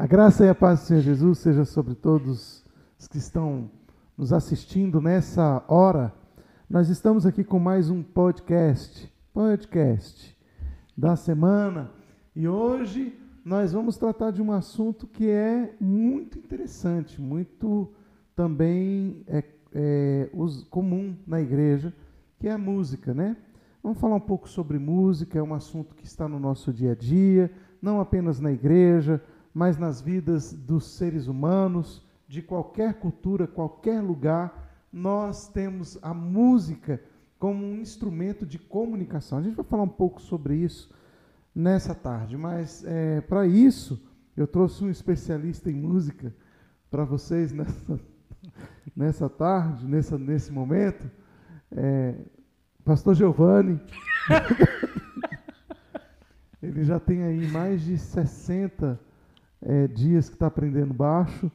A graça e a paz do Senhor Jesus seja sobre todos os que estão nos assistindo nessa hora. Nós estamos aqui com mais um podcast, podcast da semana. E hoje nós vamos tratar de um assunto que é muito interessante, muito também é, é, comum na igreja, que é a música, né? Vamos falar um pouco sobre música, é um assunto que está no nosso dia a dia, não apenas na igreja, mas nas vidas dos seres humanos, de qualquer cultura, qualquer lugar. Nós temos a música como um instrumento de comunicação. A gente vai falar um pouco sobre isso nessa tarde, mas é, para isso eu trouxe um especialista em música para vocês nessa, nessa tarde, nessa, nesse momento. É, Pastor Giovanni. ele já tem aí mais de 60 é, dias que está aprendendo baixo.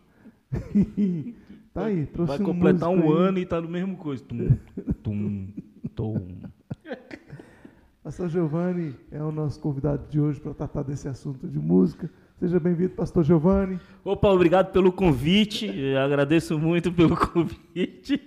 tá aí, trouxe Vai completar um, um ano e está no mesmo coisa. Tum, tum, tum. Pastor Giovanni é o nosso convidado de hoje para tratar desse assunto de música. Seja bem-vindo, Pastor Giovanni. Opa, obrigado pelo convite. Eu agradeço muito pelo convite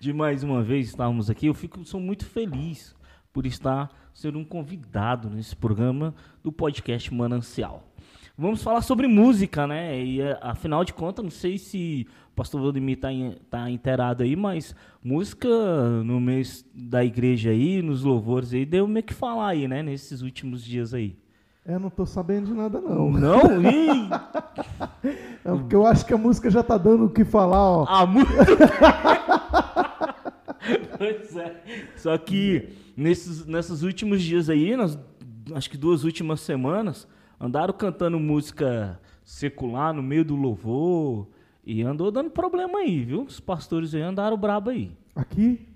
de mais uma vez estarmos aqui. Eu fico, sou muito feliz por estar sendo um convidado nesse programa do podcast Manancial. Vamos falar sobre música, né? E é, afinal de contas, não sei se o pastor Valdemir está tá inteirado aí, mas música no mês da igreja aí, nos louvores aí, deu meio que falar aí, né? Nesses últimos dias aí. É, não estou sabendo de nada, não. Não? é porque eu acho que a música já está dando o que falar, ó. A música... pois é. Só que nesses, nesses últimos dias aí, nas, acho que duas últimas semanas, andaram cantando música secular no meio do louvor e andou dando problema aí, viu? Os pastores aí andaram brabo aí. Aqui?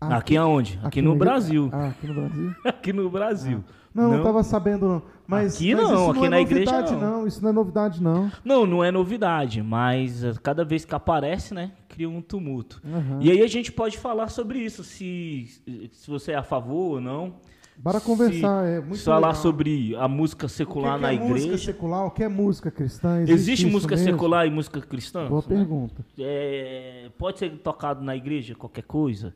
Aqui, aqui aonde? Aqui, aqui no Brasil. Ah, aqui no Brasil? aqui no Brasil. Ah. Não, não estava sabendo não. Mas, aqui mas não, aqui não é na igreja não. não. Isso não é novidade não. Não, não é novidade, mas eh, cada vez que aparece, né, cria um tumulto. Uhum. E aí a gente pode falar sobre isso, se, se você é a favor ou não. Bora conversar, é muito Falar legal. sobre a música secular o que na é igreja. música secular, o que é música cristã? Existe, Existe música mesmo? secular e música cristã? Boa pergunta. É, pode ser tocado na igreja, qualquer coisa?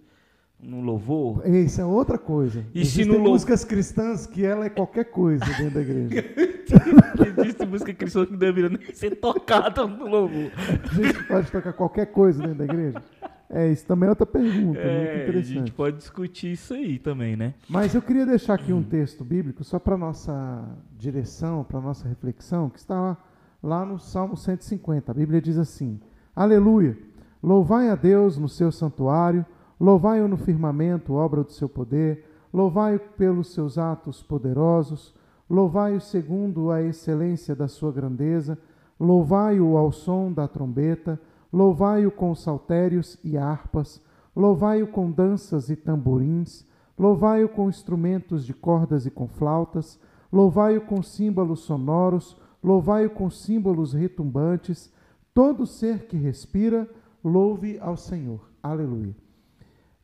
no louvor. Isso é outra coisa. E Existem se no músicas cristãs que ela é qualquer coisa dentro da igreja. Existe música cristã que não deveria nem ser tocada no louvor. A gente pode tocar qualquer coisa dentro da igreja? É, isso também é outra pergunta, é, muito interessante. A gente pode discutir isso aí também, né? Mas eu queria deixar aqui um texto bíblico só para nossa direção, para nossa reflexão, que está lá, lá no Salmo 150. A Bíblia diz assim: Aleluia! Louvai a Deus no seu santuário Louvai-o no firmamento, obra do seu poder, louvai-o pelos seus atos poderosos, louvai-o segundo a excelência da sua grandeza, louvai-o ao som da trombeta, louvai-o com saltérios e harpas, louvai-o com danças e tamborins, louvai-o com instrumentos de cordas e com flautas, louvai-o com símbolos sonoros, louvai-o com símbolos retumbantes, todo ser que respira, louve ao Senhor. Aleluia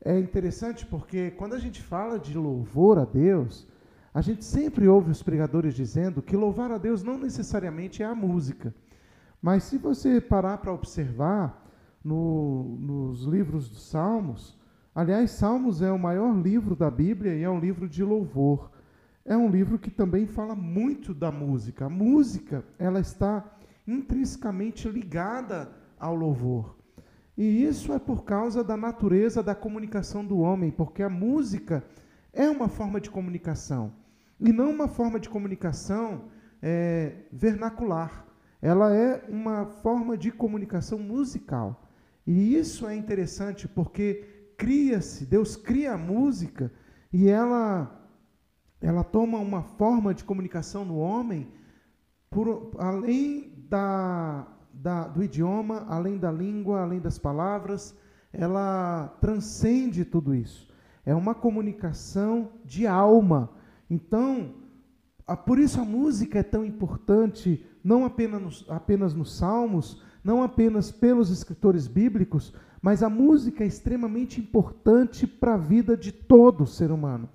é interessante porque quando a gente fala de louvor a Deus, a gente sempre ouve os pregadores dizendo que louvar a Deus não necessariamente é a música. Mas se você parar para observar no, nos livros dos Salmos, aliás, Salmos é o maior livro da Bíblia e é um livro de louvor. É um livro que também fala muito da música. A música, ela está intrinsecamente ligada ao louvor. E isso é por causa da natureza da comunicação do homem, porque a música é uma forma de comunicação. E não uma forma de comunicação é, vernacular. Ela é uma forma de comunicação musical. E isso é interessante porque cria-se, Deus cria a música e ela, ela toma uma forma de comunicação no homem por, além da, da, do idioma, além da língua, além das palavras, ela transcende tudo isso. É uma comunicação de alma. Então, a, por isso a música é tão importante, não apenas nos, apenas nos salmos, não apenas pelos escritores bíblicos, mas a música é extremamente importante para a vida de todo ser humano.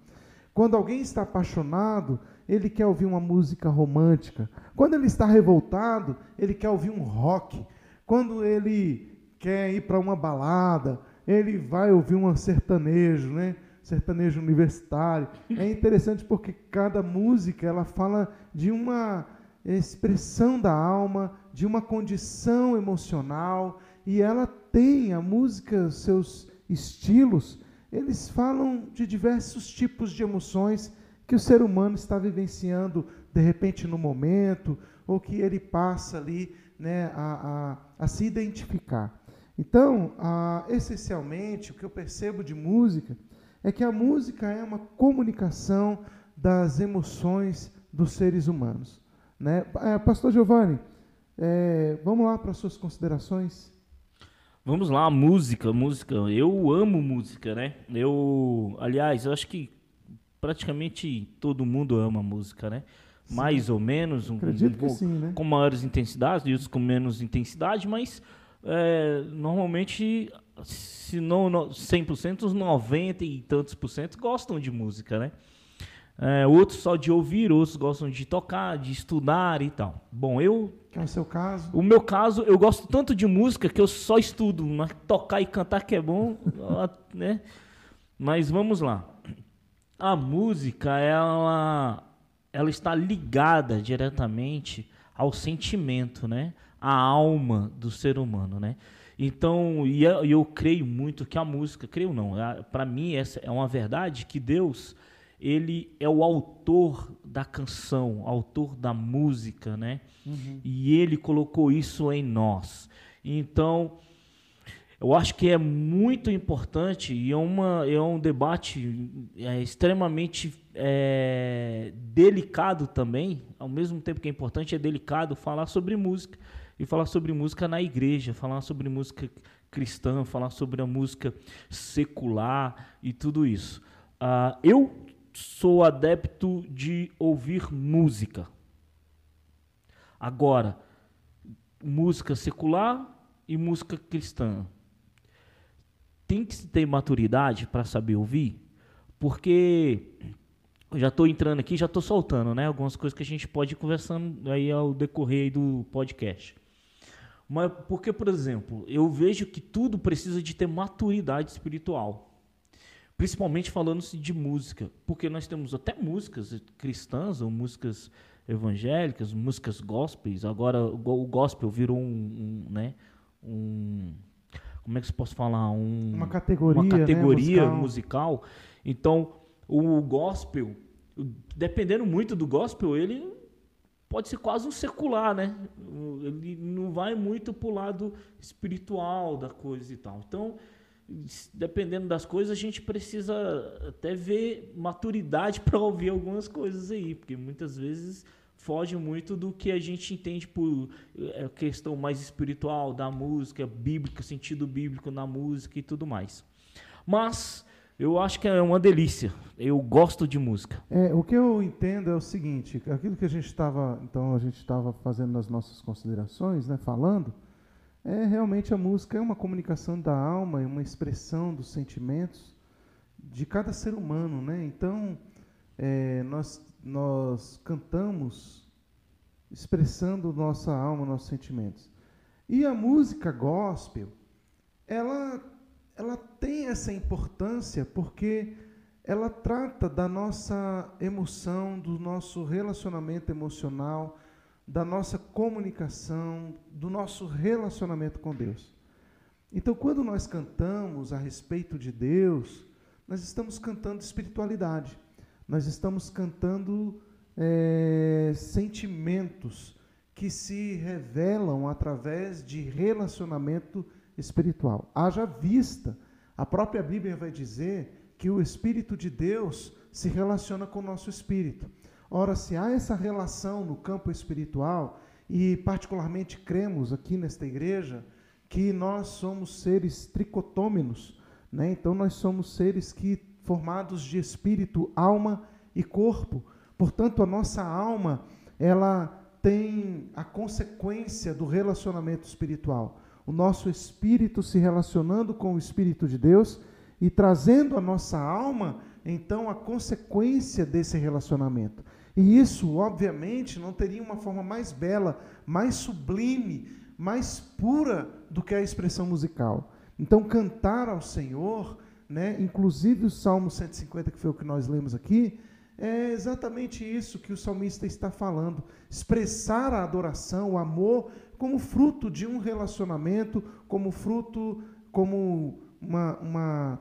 Quando alguém está apaixonado, ele quer ouvir uma música romântica. Quando ele está revoltado, ele quer ouvir um rock. Quando ele quer ir para uma balada, ele vai ouvir um sertanejo, né? Sertanejo universitário. É interessante porque cada música ela fala de uma expressão da alma, de uma condição emocional, e ela tem a música, seus estilos, eles falam de diversos tipos de emoções que o ser humano está vivenciando de repente no momento, ou que ele passa ali né, a, a, a se identificar. Então, essencialmente, o que eu percebo de música é que a música é uma comunicação das emoções dos seres humanos. Né? É, Pastor Giovanni, é, vamos lá para as suas considerações. Vamos lá, música, música. Eu amo música, né? Eu, aliás, eu acho que praticamente todo mundo ama música, né? Sim. Mais ou menos, um, Acredito um, sim, né? com maiores intensidades e outros com menos intensidade, mas é, normalmente, se não 100%, os 90 e tantos por cento gostam de música, né? É, outros só de ouvir, outros gostam de tocar, de estudar e tal. Bom, eu. Que é o seu caso? O meu caso, eu gosto tanto de música que eu só estudo, mas tocar e cantar que é bom, né? Mas vamos lá. A música, ela, ela está ligada diretamente ao sentimento, né? A alma do ser humano, né? Então, e eu, eu creio muito que a música, creio não, para mim essa é uma verdade que Deus ele é o autor da canção, autor da música, né? Uhum. E ele colocou isso em nós. Então, eu acho que é muito importante e é, uma, é um debate é, extremamente é, delicado também, ao mesmo tempo que é importante, é delicado falar sobre música. E falar sobre música na igreja, falar sobre música cristã, falar sobre a música secular e tudo isso. Uh, eu sou adepto de ouvir música. Agora, música secular e música cristã. Tem que se ter maturidade para saber ouvir, porque eu já estou entrando aqui, já estou soltando, né? Algumas coisas que a gente pode ir conversando aí ao decorrer do podcast. Mas porque, por exemplo, eu vejo que tudo precisa de ter maturidade espiritual. Principalmente falando-se de música, porque nós temos até músicas cristãs ou músicas evangélicas, músicas gospels. Agora o gospel virou um, um né, um como é que se posso falar um, uma categoria, uma categoria né, musical. musical. Então o gospel, dependendo muito do gospel, ele pode ser quase um secular, né? Ele não vai muito para o lado espiritual da coisa e tal. Então dependendo das coisas, a gente precisa até ver maturidade para ouvir algumas coisas aí, porque muitas vezes foge muito do que a gente entende por é, questão mais espiritual da música, bíblica, sentido bíblico na música e tudo mais. Mas eu acho que é uma delícia. Eu gosto de música. É, o que eu entendo é o seguinte, aquilo que a gente estava, então a gente estava fazendo nas nossas considerações, né, falando, é realmente a música é uma comunicação da alma, é uma expressão dos sentimentos de cada ser humano, né? Então é, nós nós cantamos expressando nossa alma, nossos sentimentos. E a música gospel, ela ela tem essa importância porque ela trata da nossa emoção, do nosso relacionamento emocional, da nossa comunicação, do nosso relacionamento com Deus. Então, quando nós cantamos a respeito de Deus, nós estamos cantando espiritualidade, nós estamos cantando é, sentimentos que se revelam através de relacionamento espiritual. Haja vista, a própria Bíblia vai dizer que o Espírito de Deus se relaciona com o nosso espírito. Ora, se há essa relação no campo espiritual, e particularmente cremos aqui nesta igreja que nós somos seres tricotômenos, né? então nós somos seres que formados de espírito, alma e corpo. Portanto, a nossa alma, ela tem a consequência do relacionamento espiritual. O nosso espírito se relacionando com o espírito de Deus e trazendo a nossa alma, então, a consequência desse relacionamento. E isso, obviamente, não teria uma forma mais bela, mais sublime, mais pura do que a expressão musical. Então, cantar ao Senhor, né, inclusive o Salmo 150, que foi o que nós lemos aqui, é exatamente isso que o salmista está falando. Expressar a adoração, o amor, como fruto de um relacionamento, como fruto, como uma, uma,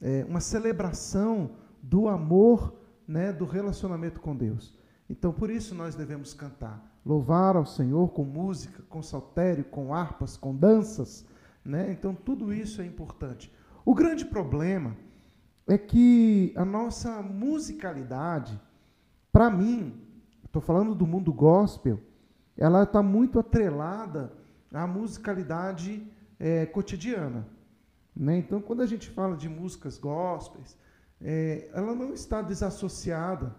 é, uma celebração do amor, né, do relacionamento com Deus. Então, por isso nós devemos cantar. Louvar ao Senhor com música, com saltério, com harpas, com danças. Né? Então, tudo isso é importante. O grande problema é que a nossa musicalidade, para mim, estou falando do mundo gospel, ela está muito atrelada à musicalidade é, cotidiana. Né? Então, quando a gente fala de músicas gospels, é, ela não está desassociada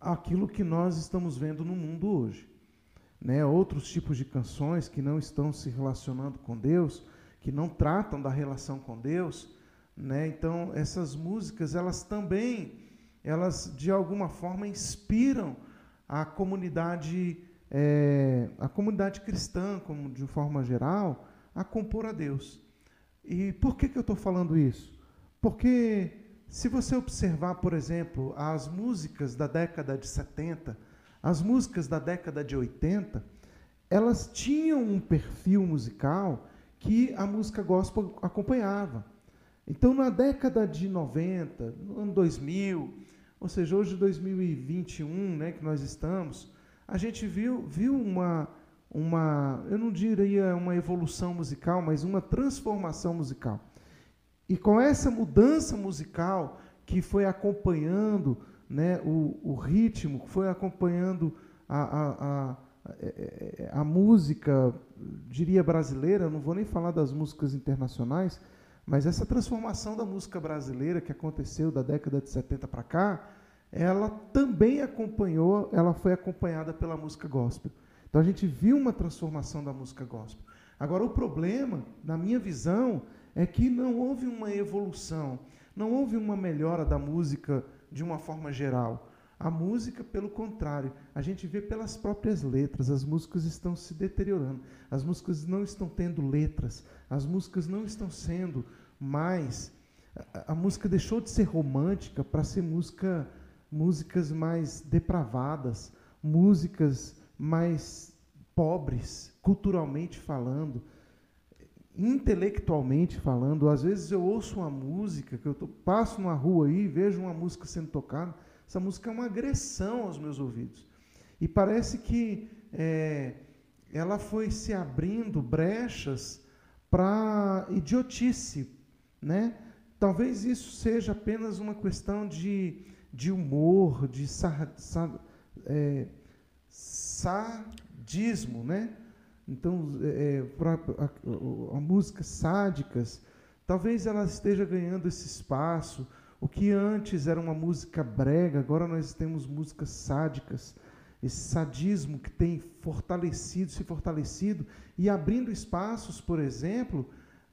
àquilo que nós estamos vendo no mundo hoje. Né? Outros tipos de canções que não estão se relacionando com Deus, que não tratam da relação com Deus, né? Então, essas músicas, elas também, elas de alguma forma inspiram a comunidade, é, a comunidade cristã, como de forma geral, a compor a Deus. E por que, que eu estou falando isso? Porque se você observar, por exemplo, as músicas da década de 70, as músicas da década de 80, elas tinham um perfil musical que a música gospel acompanhava. Então, na década de 90, no ano 2000, ou seja, hoje 2021, né, que nós estamos, a gente viu, viu uma, uma, eu não diria uma evolução musical, mas uma transformação musical. E com essa mudança musical que foi acompanhando né, o, o ritmo, foi acompanhando a, a, a, a, a música, diria brasileira, não vou nem falar das músicas internacionais, mas essa transformação da música brasileira que aconteceu da década de 70 para cá, ela também acompanhou, ela foi acompanhada pela música gospel. Então a gente viu uma transformação da música gospel. Agora o problema, na minha visão, é que não houve uma evolução, não houve uma melhora da música de uma forma geral. A música, pelo contrário, a gente vê pelas próprias letras, as músicas estão se deteriorando, as músicas não estão tendo letras, as músicas não estão sendo mais. A, a música deixou de ser romântica para ser música, músicas mais depravadas, músicas mais pobres, culturalmente falando, intelectualmente falando. Às vezes eu ouço uma música, que eu tô, passo numa rua aí, vejo uma música sendo tocada essa música é uma agressão aos meus ouvidos. E parece que é, ela foi se abrindo brechas para idiotice. Né? Talvez isso seja apenas uma questão de, de humor, de é, sadismo. Né? Então, é, pra, a, a, música sádicas, talvez ela esteja ganhando esse espaço o que antes era uma música brega, agora nós temos músicas sádicas. Esse sadismo que tem fortalecido, se fortalecido e abrindo espaços, por exemplo,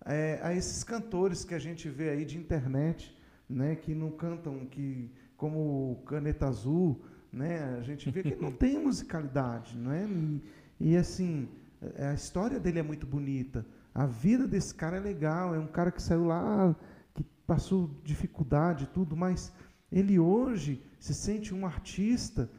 é, a esses cantores que a gente vê aí de internet, né, que não cantam, que como Caneta Azul, né, a gente vê que não tem musicalidade, não é? E, e assim, a história dele é muito bonita. A vida desse cara é legal, é um cara que saiu lá passou dificuldade tudo, mas ele hoje se sente um artista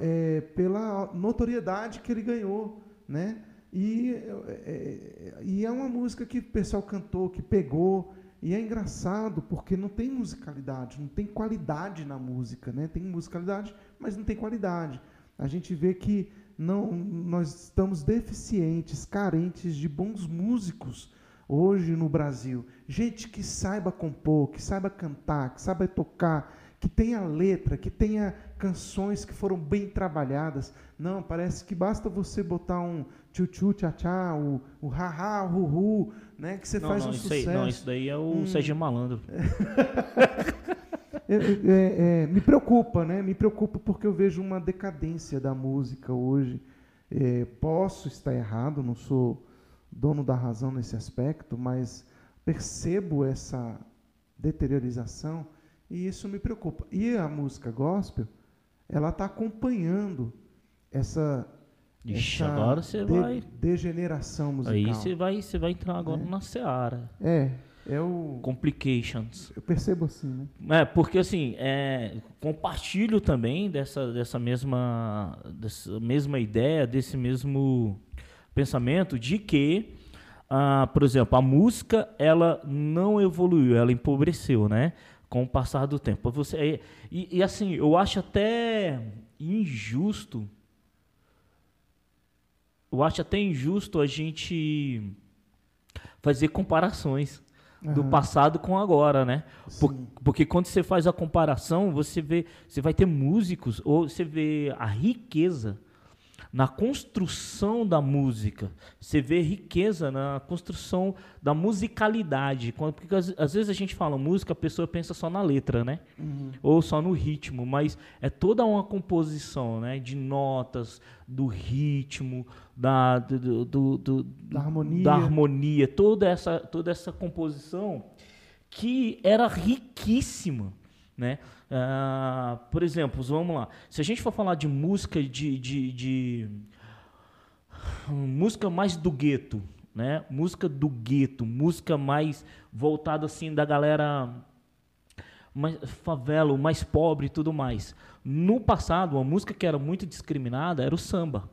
é, pela notoriedade que ele ganhou, né? E é, é, e é uma música que o pessoal cantou, que pegou, e é engraçado porque não tem musicalidade, não tem qualidade na música, né? Tem musicalidade, mas não tem qualidade. A gente vê que não, nós estamos deficientes, carentes de bons músicos hoje no Brasil. Gente que saiba compor, que saiba cantar, que saiba tocar, que tenha letra, que tenha canções que foram bem trabalhadas. Não, parece que basta você botar um tchu-tchu, tchá-tchá, o, o ha-ha, o hu-hu, né, que você não, faz não, um sucesso. Aí, não, isso daí é o hum. Sérgio Malandro. é, é, é, me preocupa, né? Me preocupa porque eu vejo uma decadência da música hoje. É, posso estar errado, não sou dono da razão nesse aspecto, mas percebo essa deteriorização e isso me preocupa. E a música gospel, ela está acompanhando essa, Ixi, essa agora você de- vai. degeneração musical. Aí você vai, você vai entrar agora É. na seara. É, é o. Complications. Eu percebo assim, né? É, porque assim, é, compartilho também dessa, dessa, mesma, dessa mesma ideia, desse mesmo pensamento de que, ah, por exemplo, a música ela não evoluiu, ela empobreceu, né? Com o passar do tempo. Você, e, e assim, eu acho até injusto. Eu acho até injusto a gente fazer comparações do passado com agora, né? Por- porque quando você faz a comparação, você vê, você vai ter músicos ou você vê a riqueza na construção da música. Você vê riqueza na construção da musicalidade. Porque às, vezes a gente fala música, a pessoa pensa só na letra, né? Uhum. Ou só no ritmo, mas é toda uma composição, né? De notas, do ritmo, da, do- do- do- Da harmonia. da harmonia, toda essa, toda essa composição que era riquíssima, né? Ah, por exemplo, vamos lá, se a gente for falar de música de, de, de- música mais do gueto, né? Música do gueto, música mais voltada assim da galera mais favela, mais pobre e tudo mais. No passado, uma música que era muito discriminada era o samba,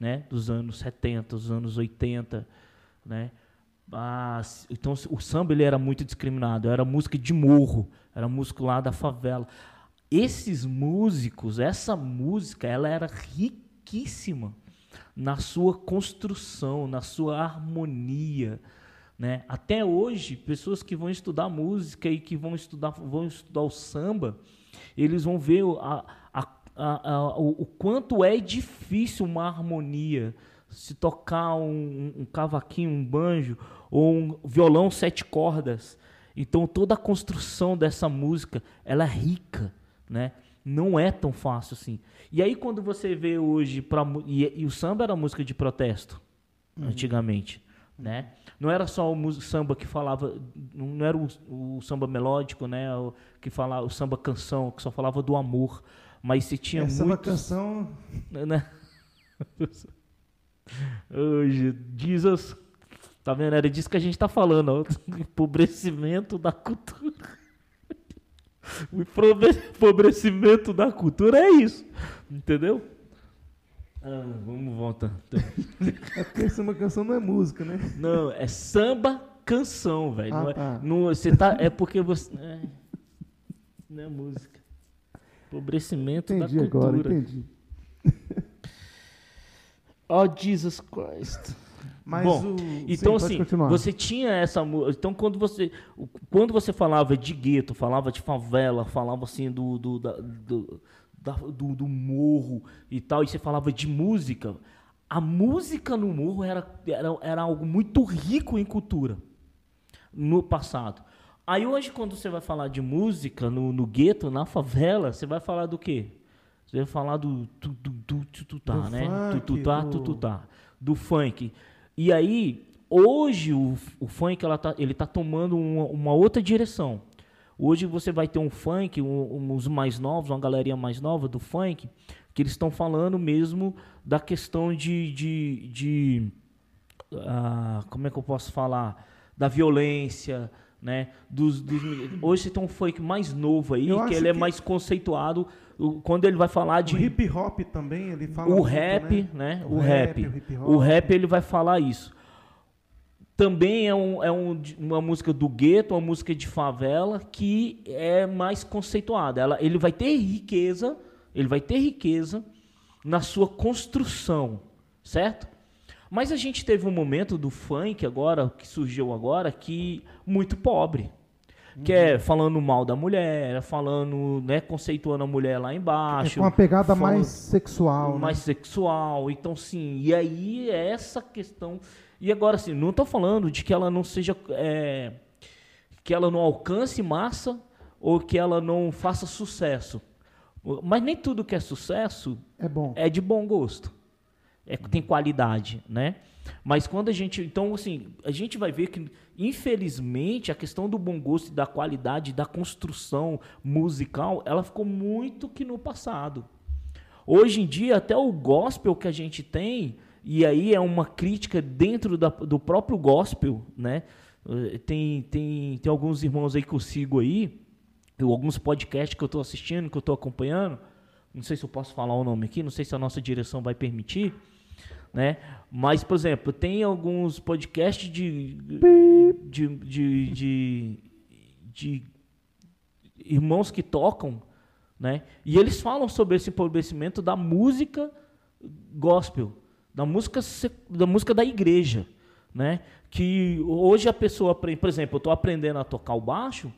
né? Dos anos 70, dos anos 80, né? Ah, então o samba ele era muito discriminado, era música de morro, era música lá da favela. Esses músicos, essa música, ela era riquíssima na sua construção, na sua harmonia, né? Até hoje, pessoas que vão estudar música e que vão estudar, vão estudar o samba, eles vão ver a- a- a- o, o quanto é difícil uma harmonia, se tocar um, um cavaquinho, um banjo ou um violão sete cordas. Então toda a construção dessa música, ela é rica, né? Não é tão fácil assim. E aí quando você vê hoje pra, mu- e, e o samba era música de protesto antigamente, né? Não era só o samba que falava, não era o, o samba melódico, né? O, que falava o samba canção, que só falava do amor, mas se tinha Essa é muitos, canção. né? Hoje, Jesus, tá vendo? Era disso que a gente tá falando, ó. empobrecimento da cultura. O empobre- empobrecimento da cultura é isso, entendeu? Ah, vamos voltar. É porque essa é uma canção não é música, né? Não, é samba canção, velho. Ah, não é, tá. não- você tá, é porque você. É, não é música. Empobrecimento Entendi da agora, cultura. entendi. Oh, Jesus Christ. Mas Bom, o. Então, Sim, assim, você tinha essa. Então, quando você, quando você falava de gueto, falava de favela, falava assim do, do, da- do, da- do, do morro e tal, e você falava de música, a música no morro era, era, era algo muito rico em cultura no passado. Aí hoje, quando você vai falar de música no, no gueto, na favela, você vai falar do quê? Você vai falar do tu, tu, tu, tu, tu, tá, Do né? funk, tu, tu, tá, do- tu, tu, tá. Do funk. E aí, hoje, o, o funk ela tá, ele tá tomando uma, uma outra direção. Hoje você vai ter um funk, um, uns mais novos, uma galerinha mais nova do funk, que eles estão falando mesmo da questão de, de, de ah, como é que eu posso falar? Da violência, né? Dos, dos- hoje você tem um funk mais novo aí, Eu que ele é que- mais conceituado. o- Quando ele vai falar O de hip hop também, ele fala. o muito, rap, né? O O, rap, rap. o. O rap ele vai falar isso. Também é, um, é um uma música do gueto, uma música de favela que é mais conceituada. Ela, ele vai ter riqueza, ele vai ter riqueza na sua construção, certo? Mas a gente teve um momento do funk agora, que surgiu agora, que muito pobre. Que Uhum. é falando mal da mulher, falando, né, conceituando a mulher lá É embaixo. com uma pegada falando- mais sexual. né? mais sexual. Então, sim, e aí é essa questão. E agora, assim, não estou falando de que ela não seja. é, que ela não alcance massa ou que ela não faça sucesso. Mas nem tudo que é sucesso É bom. é de bom gosto. É, tem qualidade, né? Mas quando a gente. Então, assim, a gente vai ver que, infelizmente, a questão do bom gosto e da qualidade da construção musical, ela ficou muito que no passado. Hoje em dia, até o gospel que a gente tem, e aí é uma crítica dentro da, do próprio gospel, né? Eh, tem, tem, tem alguns irmãos aí que eu sigo aí, alguns podcasts que eu estou assistindo, que eu estou acompanhando. Não sei se eu posso falar o nome aqui, não sei se a nossa direção vai permitir, né? Mas, por exemplo, tem alguns podcasts de, de, de, de, de irmãos que tocam, né? E eles falam sobre esse empobrecimento da música gospel, da música da música da igreja, né? Que hoje a pessoa, por exemplo, eu estou aprendendo a tocar o baixo,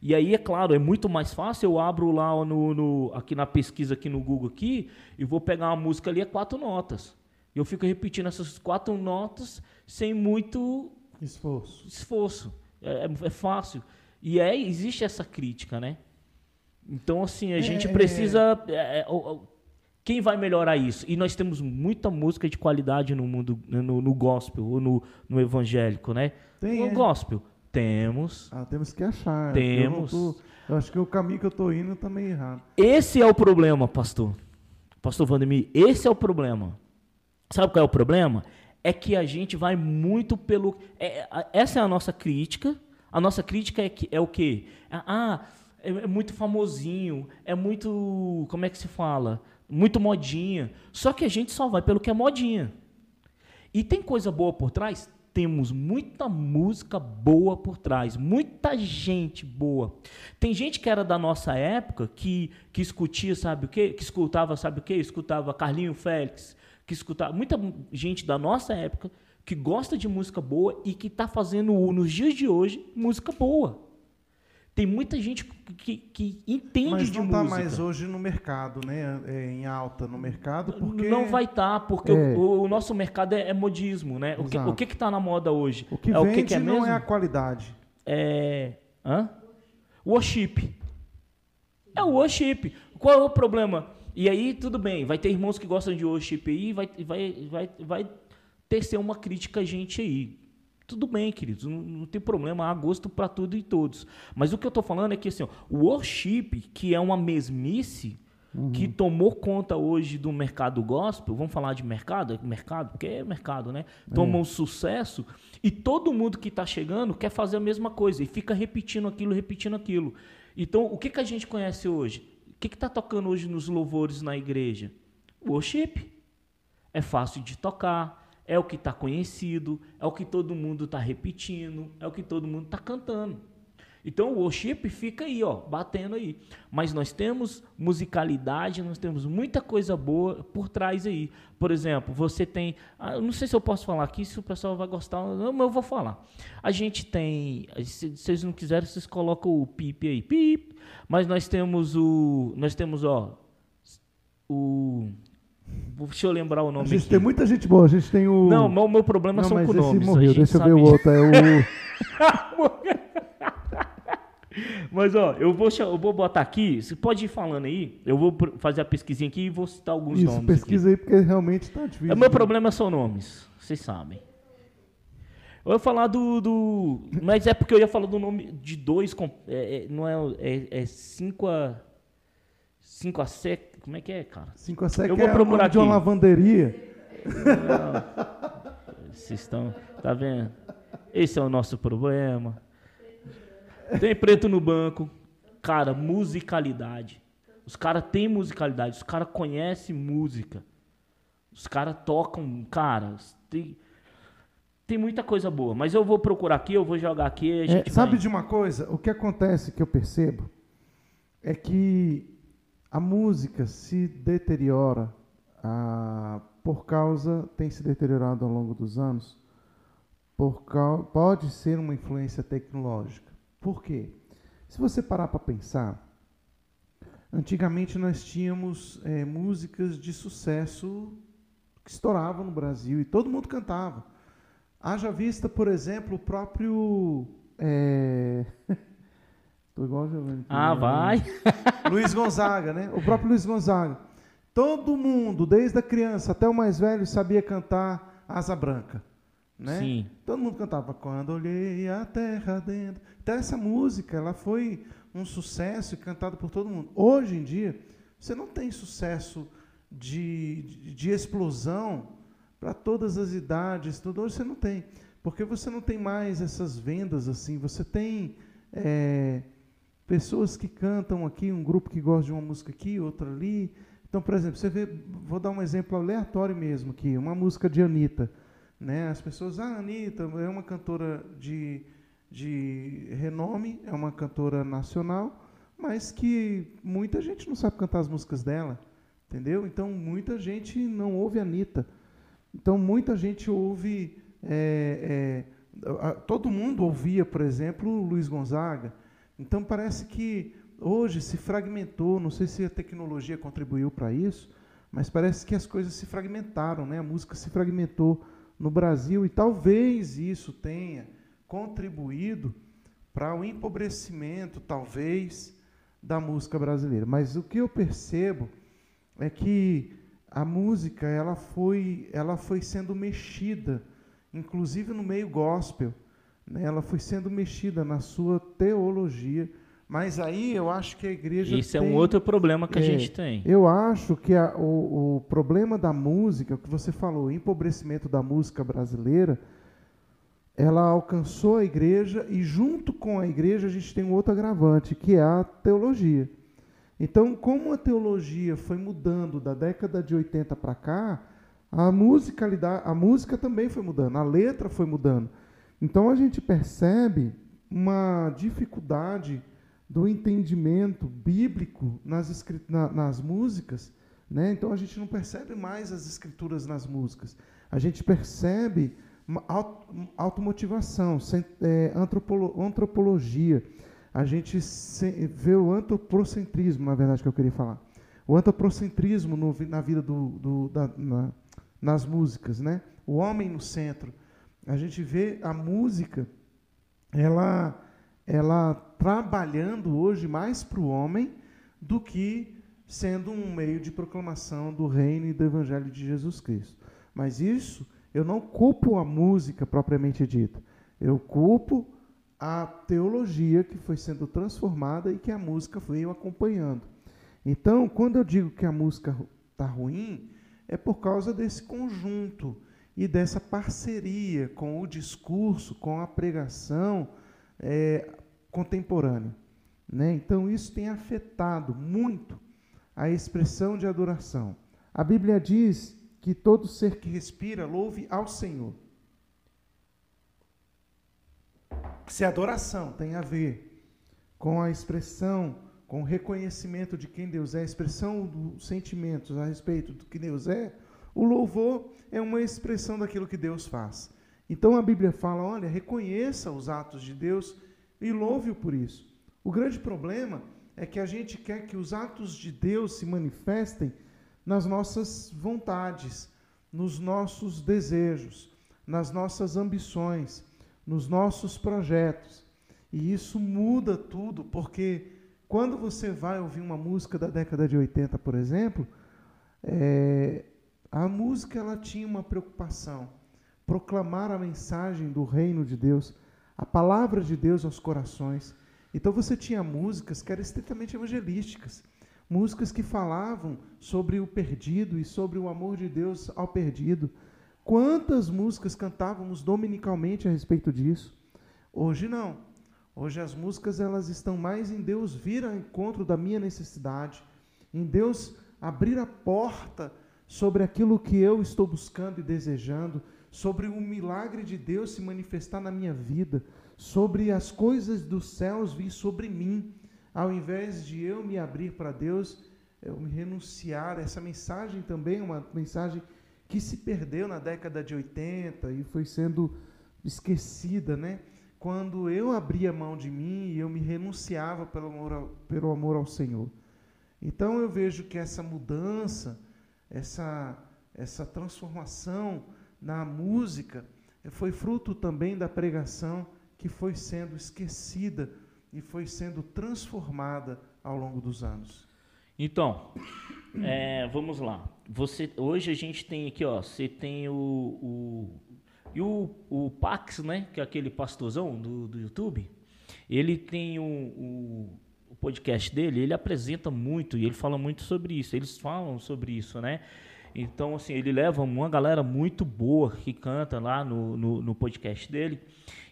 e aí, é claro, é muito mais fácil. Eu abro lá no, no, aqui na pesquisa aqui no Google aqui e vou pegar uma música ali, é quatro notas. Eu fico repetindo essas quatro notas sem muito esforço. esforço. É, é, é fácil. E é, existe essa crítica, né? Então, assim, a é, gente precisa. É, é quem vai melhorar isso? E nós temos muita música de qualidade no mundo, no, no gospel, ou no, no evangélico, né? Tem, no é. gospel. Temos. Ah, temos que achar. Temos. Eu, tô, eu, acho que o caminho que eu estou indo está meio errado. Esse é o problema, pastor. Pastor Vandemir, esse é o problema. Sabe qual é o problema? É que a gente vai muito pelo. É, essa é a nossa crítica. A nossa crítica é, que, é o quê? Ah, é, é muito famosinho, é muito. Como é que se fala? Muito modinha. Só que a gente só vai pelo que é modinha. E tem coisa boa por trás? temos muita música boa por trás, muita gente boa. Tem gente que era da nossa época que, que escutia, sabe o quê? Que escutava, sabe o quê? Escutava Carlinho Félix, que escutava muita gente da nossa época que gosta de música boa e que está fazendo nos dias de hoje música boa. Tem muita gente que, que entende Mas de música. Mas não está mais hoje no mercado, né? É, em alta no mercado, porque... Não vai estar, tá, porque é. o, o, nosso mercado é, é modismo, né? O que, o que está na moda hoje? O que é vende o que, que é não mesmo? é a qualidade. É... Hã? Worship. É o worship. Qual é o problema? E aí, tudo bem, vai ter irmãos que gostam de worship aí, vai, vai, vai, vai tecer uma crítica a gente aí. Tudo bem, queridos, não, não tem problema, há gosto para tudo e todos. Mas o que eu estou falando é que assim, o worship, que é uma mesmice, Uhum. que tomou conta hoje do mercado gospel, vamos falar de mercado? Mercado, porque é mercado, né? Toma é. um sucesso e todo mundo que está chegando quer fazer a mesma coisa e fica repetindo aquilo, repetindo aquilo. Então, o que, que a gente conhece hoje? Que está tocando hoje nos louvores na igreja? Worship. É fácil de tocar, é o que está conhecido, é o que todo mundo está repetindo, é o que todo mundo está cantando. Então o worship fica aí, ó, batendo aí. Mas nós temos musicalidade, nós temos muita coisa boa por trás aí. Por exemplo, você tem. Ah, não sei se eu posso falar aqui, se o pessoal vai gostar, não, mas eu vou falar. A gente tem. Se vocês não quiserem, vocês colocam o pip aí, pip. Mas nós temos o. Nós temos, ó. O Deixa eu lembrar o nome. A gente aqui. tem muita gente boa. A gente tem o. Não, o meu problema não, são com nomes. Morreu, deixa eu ver o outro. É o. mas, ó, eu vou, eu vou botar aqui. Você pode ir falando aí. Eu vou fazer a pesquisinha aqui e vou citar alguns Isso, nomes. Pesquisa aqui. aí, porque realmente está difícil. O meu problema são nomes. Vocês sabem. Eu ia falar do, do. Mas é porque eu ia falar do nome de dois. É, é, não é. É, é cinco a. 5 a sec, como é que é, cara? 5 a sec eu vou é procurar de uma lavanderia. Vocês estão, tá vendo? Esse é o nosso problema. Tem preto no banco. Cara, musicalidade. Os caras têm musicalidade, os caras conhecem música. Os caras tocam, cara, tem, tem muita coisa boa. Mas eu vou procurar aqui, eu vou jogar aqui. É, sabe vai... de uma coisa? O que acontece que eu percebo é que a música se deteriora ah, por causa, tem se deteriorado ao longo dos anos, por pode ser uma influência tecnológica. Por quê? Se você parar para pensar, antigamente nós tínhamos é, músicas de sucesso que estouravam no Brasil e todo mundo cantava. Haja vista, por exemplo, o próprio. É... Tô igual o Giovanni. Ah, vai. Luiz Gonzaga, né? O próprio Luiz Gonzaga. Todo mundo, desde a criança até o mais velho, sabia cantar Asa Branca. Né? Sim. Todo mundo cantava Quando olhei a terra dentro. Então essa música, ela foi um sucesso e cantada por todo mundo. Hoje em dia, você não tem sucesso de, de explosão para todas as idades, tudo hoje você não tem. Porque você não tem mais essas vendas assim, você tem é, pessoas que cantam aqui, um grupo que gosta de uma música aqui, outra ali. Então, por exemplo, você vê, vou dar um exemplo aleatório mesmo aqui, uma música de Anitta. Né? As pessoas, ah, Anitta é uma cantora de, de renome, é uma cantora nacional, mas que muita gente não sabe cantar as músicas dela. Entendeu? Então, muita gente não ouve Anitta. Então, muita gente ouve. É, é, todo mundo ouvia, por exemplo, Luiz Gonzaga. Então, parece que hoje se fragmentou. Não sei se a tecnologia contribuiu para isso, mas parece que as coisas se fragmentaram, né? a música se fragmentou no Brasil e talvez isso tenha contribuído para o empobrecimento, talvez, da música brasileira. Mas o que eu percebo é que a música ela foi, ela foi sendo mexida, inclusive no meio gospel, né? ela foi sendo mexida na sua teologia. Mas aí eu acho que a igreja. Isso tem, é um outro problema que é, a gente tem. Eu acho que a, o, o problema da música, o que você falou, o empobrecimento da música brasileira, ela alcançou a igreja e, junto com a igreja, a gente tem um outro agravante, que é a teologia. Então, como a teologia foi mudando da década de 80 para cá, a musicalidade, a música também foi mudando, a letra foi mudando. Então a gente percebe uma dificuldade do entendimento bíblico nas, na, nas músicas, né? Então a gente não percebe mais as escrituras nas músicas. A gente percebe automotivação, é, antropologia a gente vê o antropocentrismo, na verdade, que eu queria falar. O antropocentrismo no, na vida do, do da, na, nas músicas, né? O homem no centro. A gente vê a música, ela, ela trabalhando hoje mais para o homem do que sendo um meio de proclamação do reino e do evangelho de Jesus Cristo. Mas isso eu não culpo a música propriamente dita. Eu culpo a teologia que foi sendo transformada e que a música veio acompanhando. Então, quando eu digo que a música está ruim, é por causa desse conjunto e dessa parceria com o discurso, com a pregação é, contemporânea. Né? Então, isso tem afetado muito a expressão de adoração. A Bíblia diz que todo ser que respira louve ao Senhor. se adoração tem a ver com a expressão, com o reconhecimento de quem Deus é, a expressão dos sentimentos a respeito do que Deus é, o louvor é uma expressão daquilo que Deus faz. Então a Bíblia fala: olha, reconheça os atos de Deus e louve-o por isso. O grande problema é que a gente quer que os atos de Deus se manifestem nas nossas vontades, nos nossos desejos, nas nossas ambições nos nossos projetos. E isso muda tudo, porque quando você vai ouvir uma música da década de 80, por exemplo, é, a música ela tinha uma preocupação, proclamar a mensagem do reino de Deus, a palavra de Deus aos corações. Então você tinha músicas que eram estritamente evangelísticas, músicas que falavam sobre o perdido e sobre o amor de Deus ao perdido, Quantas músicas cantávamos dominicalmente a respeito disso? Hoje não. Hoje as músicas elas estão mais em Deus vir ao encontro da minha necessidade, em Deus abrir a porta sobre aquilo que eu estou buscando e desejando, sobre o milagre de Deus se manifestar na minha vida, sobre as coisas dos céus vir sobre mim, ao invés de eu me abrir para Deus, eu me renunciar. Essa mensagem também é uma mensagem que se perdeu na década de 80 e foi sendo esquecida, né? Quando eu abria mão de mim e eu me renunciava pelo amor ao, pelo amor ao Senhor. Então eu vejo que essa mudança, essa, essa transformação na música foi fruto também da pregação que foi sendo esquecida e foi sendo transformada ao longo dos anos. Então, é, vamos lá. Você, hoje a gente tem aqui, ó, você tem o, o e o, o Pax, né, que é aquele pastorzão do, do YouTube, ele tem o, o, podcast dele, ele apresenta muito e ele fala muito sobre isso. Eles falam sobre isso, né? Então, assim, ele leva uma galera muito boa que canta lá no, no, no podcast dele.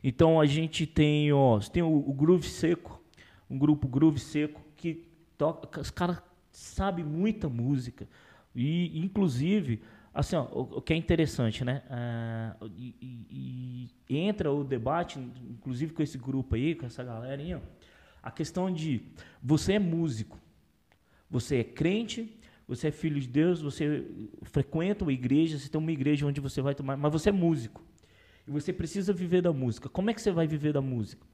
Então, a gente tem, ó, tem o, o Groove Seco, um grupo Groove Seco, que toca, os caras sabem muita música. E, inclusive, assim, ó, o, o, que é interessante, né? E, e, e, entra o debate, inclusive com esse grupo aí, com essa galerinha, a questão de você é músico, você é crente, você é filho de Deus, você frequenta uma igreja, você tem uma igreja onde você vai tomar, mas você é músico. E você precisa viver da música. Como é que você vai viver da música?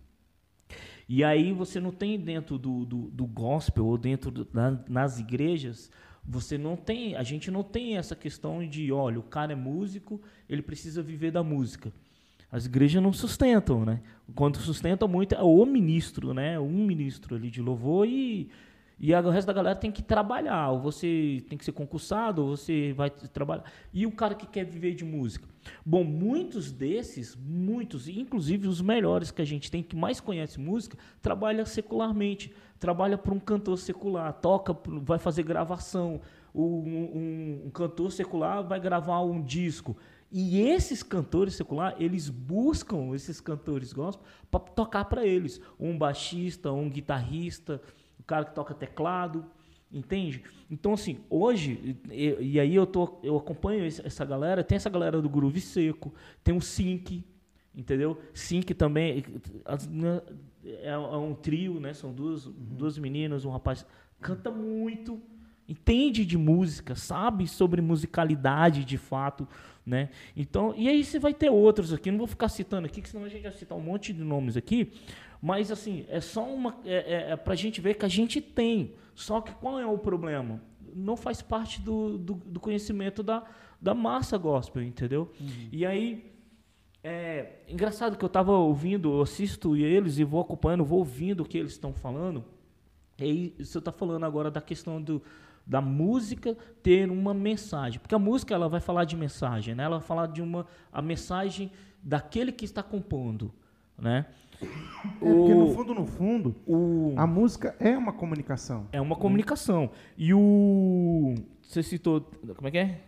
E aí você não tem dentro do, do, do gospel ou dentro do, na, nas igrejas, você não tem, a gente não tem essa questão de, olha, o cara é músico, ele precisa viver da música. As igrejas não sustentam, né? Quando sustentam muito é o ministro, né? Um ministro ali de louvor e e o resto da galera tem que trabalhar, ou você tem que ser concursado, ou você vai trabalhar. E o cara que quer viver de música? Bom, muitos desses, muitos, inclusive os melhores que a gente tem, que mais conhece música, trabalha secularmente, trabalha para um cantor secular, toca, vai fazer gravação. Um, um, um cantor secular vai gravar um disco. E esses cantores secular, eles buscam esses cantores gospel para tocar para eles. Um baixista, um guitarrista, cara que toca teclado, entende? Então, assim, hoje, e, e aí eu, tô, eu acompanho essa galera, tem essa galera do Groove Seco, tem o Sync, entendeu? Sync também né, é, é, um trio, né? São duas, uhum. duas meninas, um rapaz, canta muito, entende de música, sabe sobre musicalidade de fato, né? Então, e aí você vai ter outros aqui, não vou ficar citando aqui, que senão a gente vai citar um monte de nomes aqui, mas, assim, é só uma. É, é, é para a gente ver que a gente tem. Só que qual é o problema? Não faz parte do, do, do conhecimento da, da massa gospel, entendeu? Uhum. E aí. É engraçado que eu estava ouvindo, eu assisto eles e vou acompanhando, vou ouvindo o que eles estão falando. E aí você está falando agora da questão do, da música ter uma mensagem, porque a música ela vai falar de mensagem, né? Ela vai falar de uma a mensagem daquele que está compondo, né? É porque no fundo, no fundo, o... a música é uma comunicação. É uma comunicação. E o. Você citou. Como é que é?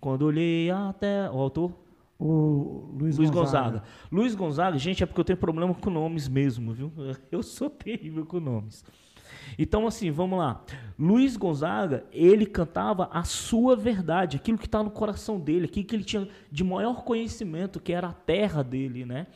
Quando olhei até. O autor? O Luiz, Luiz Gonzaga. Gonzaga. Luiz Gonzaga, gente, é porque eu tenho problema com nomes mesmo, viu? Eu sou terrível com nomes. Então, assim, vamos lá. Luiz Gonzaga, ele cantava a sua verdade, aquilo que está no coração dele, aquilo que ele tinha de maior conhecimento, que era a terra dele, né?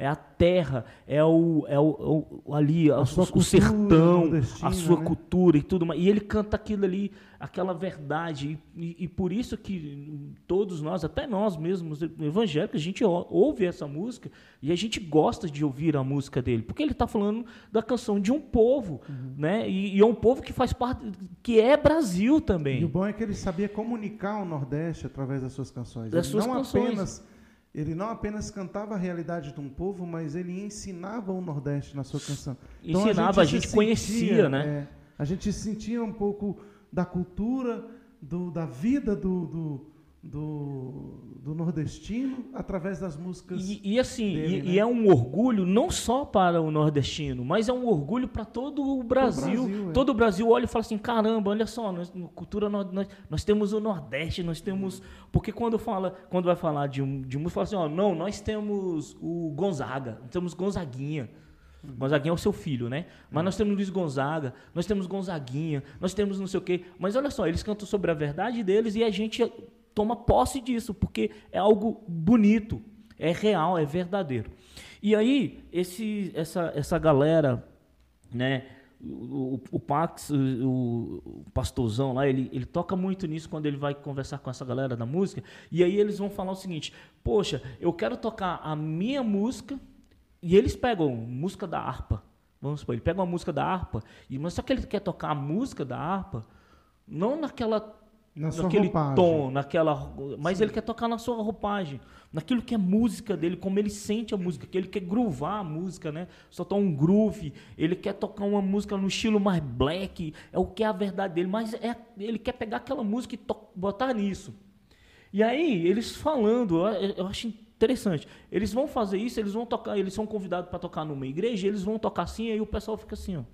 É a terra, é o, é o, o ali, a, sua o sertão, a sua né? cultura e tudo mais. E ele canta aquilo ali, aquela verdade. E, e, por isso que todos nós, até nós mesmos, evangélicos, a gente ouve essa música e a gente gosta de ouvir a música dele, porque ele está falando da canção de um povo, uhum. né? E, e, é um povo que faz parte, que é Brasil também. E o bom é que ele sabia comunicar o Nordeste através das suas canções. Das suas não canções. apenas ele não apenas cantava a realidade de um povo, mas ele ensinava o Nordeste na sua canção. Então, ensinava, a gente, a gente conhecia, sentia, né? É, a gente sentia um pouco da cultura, do, da vida do, do, do, do, nordestino através das músicas. E, e assim, dele, e, né? e, é um orgulho não só para o nordestino, mas é um orgulho para todo o Brasil. Brasil é. Todo o Brasil olha e fala assim: caramba, olha só, nós, cultura nós, nós temos o Nordeste, nós temos. Porque quando fala, quando vai falar de de música, fala assim: ó, não, nós temos o Gonzaga, nós temos Gonzaguinha. Gonzaguinha é o seu filho, né? Mas nós temos Luiz Gonzaga, nós temos Gonzaguinha, nós temos não sei o quê. Mas olha só, eles cantam sobre a verdade deles e a gente toma posse disso, porque é algo bonito, é real, é verdadeiro. E aí, esse, essa, essa galera, né, o, o, o Pax, o, o, pastorzão lá, ele, ele toca muito nisso quando ele vai conversar com essa galera da música. E aí eles vão falar o seguinte: Poxa, eu quero tocar a minha música. E eles pegam música da harpa. Vamos supor, ele pega uma música da harpa, mas só que ele quer tocar a música da harpa, não naquela na naquele tom, naquela. Mas Sim. ele quer tocar na sua roupagem, naquilo que é música dele, como ele sente a música, que ele quer groovar a música, né? Só tá um groove, ele quer tocar uma música no estilo mais black, é o que é a verdade dele, mas é, ele quer pegar aquela música e botar nisso. E aí, eles falando, eu, eu acho interessante. Eles vão fazer isso, eles vão tocar, eles são convidados para tocar numa igreja, eles vão tocar assim, aí o pessoal fica assim, ó.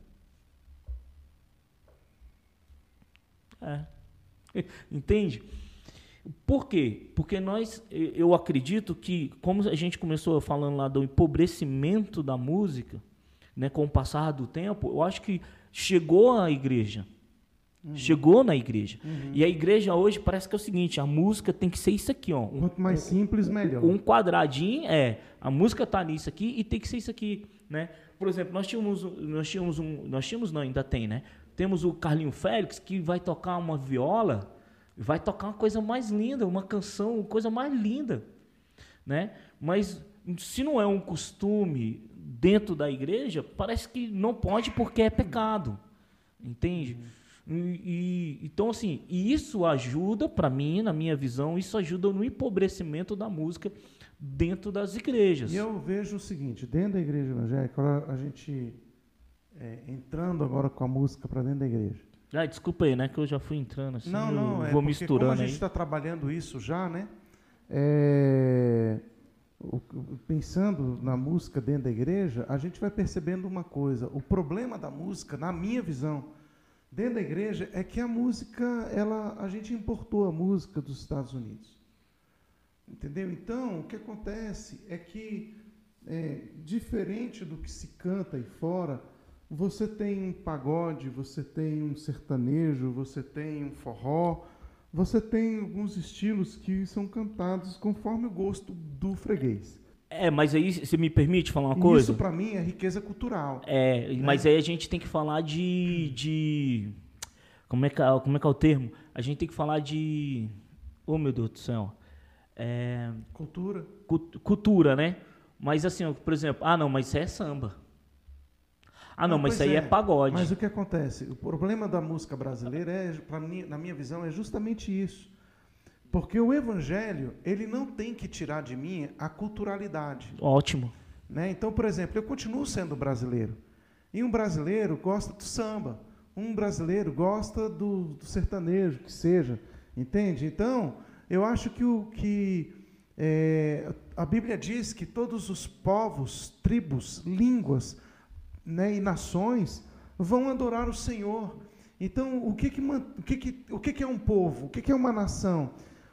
É. Entende? Por quê? Porque nós, eu acredito que, como a gente começou falando lá do empobrecimento da música, né, com o passar do tempo, eu acho que chegou à igreja. Uhum. Chegou na igreja. Uhum. E a igreja hoje parece que é o seguinte: a música tem que ser isso aqui, ó. Um, Quanto mais simples, melhor. Um quadradinho, é. A música tá nisso aqui e tem que ser isso aqui, né? Por exemplo, nós tínhamos, nós tínhamos um. Nós tínhamos, não, ainda tem, né? Temos o Carlinho Félix que vai tocar uma viola, vai tocar uma coisa mais linda, uma canção, coisa mais linda, né? Mas se não é um costume dentro da igreja, parece que não pode porque é pecado, entende? E, e, então assim, isso ajuda para mim, na minha visão, isso ajuda no empobrecimento da música dentro das igrejas. E eu vejo o seguinte, dentro da igreja evangélica, a gente é, entrando agora com a música para dentro da igreja. Ah, desculpa aí, né? Que eu já fui entrando assim. Não, não, é vou misturando. Como a gente está trabalhando isso já, né? É, pensando na música dentro da igreja, a gente vai percebendo uma coisa. O problema da música, na minha visão, dentro da igreja, é que a música, ela, a gente importou a música dos Estados Unidos. Entendeu? Então, o que acontece é que, é, diferente do que se canta aí fora, você tem um pagode, você tem um sertanejo, você tem um forró, você tem alguns estilos que são cantados conforme o gosto do freguês. É, mas aí você me permite falar uma coisa? Isso para mim é riqueza cultural. É, né? mas aí a gente tem que falar de, de como é que é, como é que é o termo? A gente tem que falar de, oh meu Deus do céu, é, cultura. cultura, né? Mas assim, por exemplo, ah não, mas isso é samba. Ah, não, não mas isso aí é, é, pagode. Mas o que acontece? O problema da música brasileira, é, pra mim, na minha visão, é justamente isso. Porque o evangelho, ele não tem que tirar de mim a culturalidade. Ótimo. Né? Então, por exemplo, eu continuo sendo brasileiro. E um brasileiro gosta do samba. Um brasileiro gosta do, do sertanejo, que seja. Entende? Então, eu acho que o que é, a Bíblia diz que todos os povos, tribos, línguas né, e nações vão adorar o Senhor. Então, o que, que, o que, que, o que, que é um povo? O que, que é uma nação?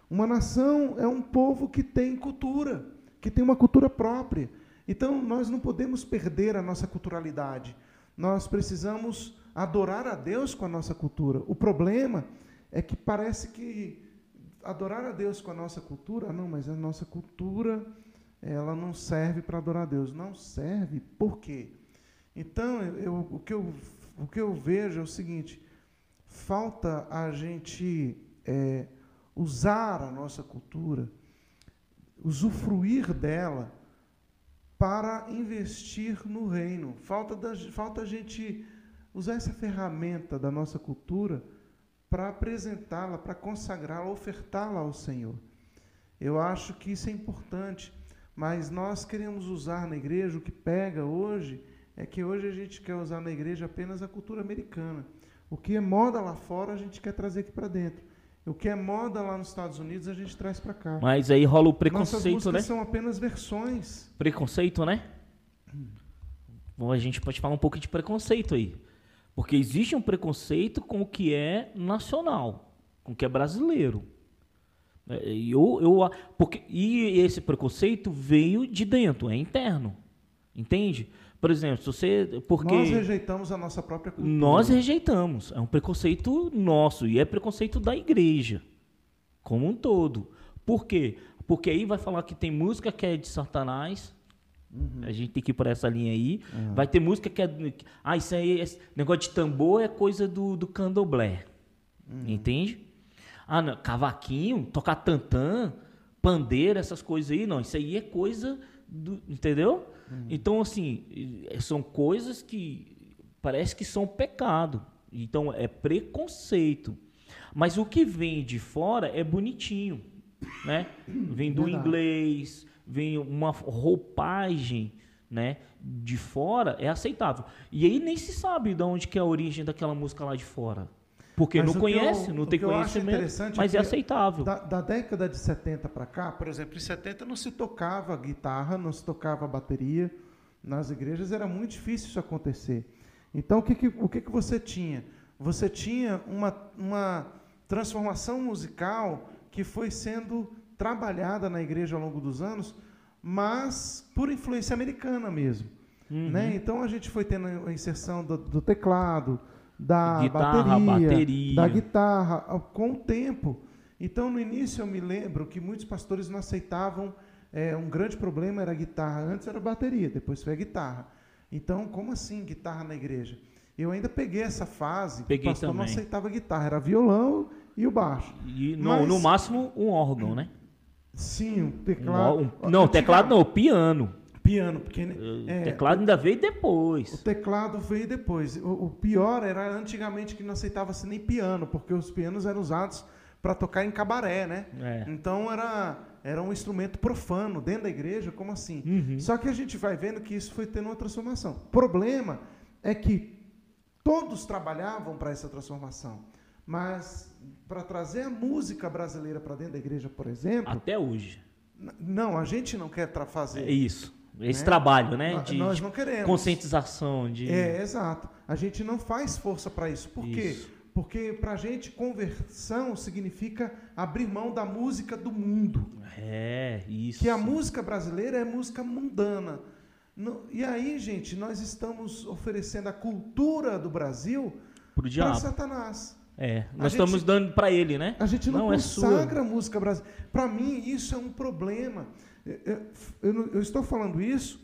Uma nação é um povo que tem cultura, que tem uma cultura própria. Então, nós não podemos perder a nossa culturalidade. Nós precisamos adorar a Deus com a nossa cultura. O problema é que parece que adorar a Deus com a nossa cultura, não, mas a nossa cultura ela não serve para adorar a Deus. Não serve. Por quê? Então, eu, o, que eu, o que eu vejo é o seguinte: falta a gente é, usar a nossa cultura, usufruir dela para investir no reino. Falta, da, falta a gente usar essa ferramenta da nossa cultura para apresentá-la, para consagrá-la, ofertá-la ao Senhor. Eu acho que isso é importante, mas nós queremos usar na igreja o que pega hoje é que hoje a gente quer usar na igreja apenas a cultura americana. O que é moda lá fora, a gente quer trazer aqui para dentro. O que é moda lá nos Estados Unidos, a gente traz para cá. Mas aí rola o preconceito, Nossas né? são apenas versões. Preconceito, né? Bom, a gente pode falar um pouco de preconceito aí. Porque existe um preconceito com o que é nacional, com o que é brasileiro. É, eu, eu, porque, e esse preconceito veio de dentro, é interno. Entende? Por exemplo, se você. Porque nós rejeitamos a nossa própria cultura. Nós rejeitamos. É um preconceito nosso. E é preconceito da igreja. Como um todo. Por quê? Porque aí vai falar que tem música que é de Satanás. Uhum. A gente tem que ir por essa linha aí. Uhum. Vai ter música que é. Ah, isso aí, esse negócio de tambor é coisa do, do candomblé. Uhum. Entende? Ah, não, cavaquinho, tocar tantã, pandeira, essas coisas aí. Não, isso aí é coisa do. Entendeu? Uhum. Então, assim, são coisas que parece que são pecado. Então, é preconceito. Mas o que vem de fora é bonitinho, né? Vem do Verdade. inglês, vem uma roupagem, né? De fora é aceitável. E aí nem se sabe de onde que é a origem daquela música lá de fora. Porque mas não conhece, eu, não tem conhecimento, mas é, é aceitável. Da, da, década de 70 para cá, por exemplo, em 70 não se tocava guitarra, não se tocava bateria. Nas igrejas era muito difícil isso acontecer. Então, o que, que, o que, que você tinha? Você tinha uma, uma, transformação musical que foi sendo trabalhada na igreja ao longo dos anos, mas por influência americana mesmo. Uhum. Né? Então a gente foi tendo a inserção do, do teclado, da guitarra, bateria, bateria, da guitarra, com o tempo. Então no início eu me lembro que muitos pastores não aceitavam, é, um grande problema era a guitarra, antes era a bateria, depois foi a guitarra. Então, como assim guitarra na igreja? Eu ainda peguei essa fase, peguei o pastor também. não aceitava guitarra, era violão e o baixo. E no, Mas, no máximo um órgão, né? Sim, o teclado. Um, não, teclado não, piano. Piano, porque. O é, teclado ainda veio depois. O teclado veio depois. O, o pior era antigamente que não aceitava-se nem piano, porque os pianos eram usados para tocar em cabaré, né? É. Então era, era um instrumento profano dentro da igreja, como assim? Uhum. Só que a gente vai vendo que isso foi tendo uma transformação. O problema é que todos trabalhavam para essa transformação. Mas para trazer a música brasileira para dentro da igreja, por exemplo. Até hoje. Não, a gente não quer fazer. É isso. Esse né? trabalho, né? De, nós não queremos. Conscientização. De... É, exato. A gente não faz força para isso. Por isso. quê? Porque para a gente conversão significa abrir mão da música do mundo. É, isso. Que a música brasileira é música mundana. e aí, gente, nós estamos oferecendo a cultura do Brasil para Satanás. É, nós estamos dando para ele, né? A gente não, não consagra é a música brasileira. Para mim, isso é um problema. Eu, eu, eu, estou falando isso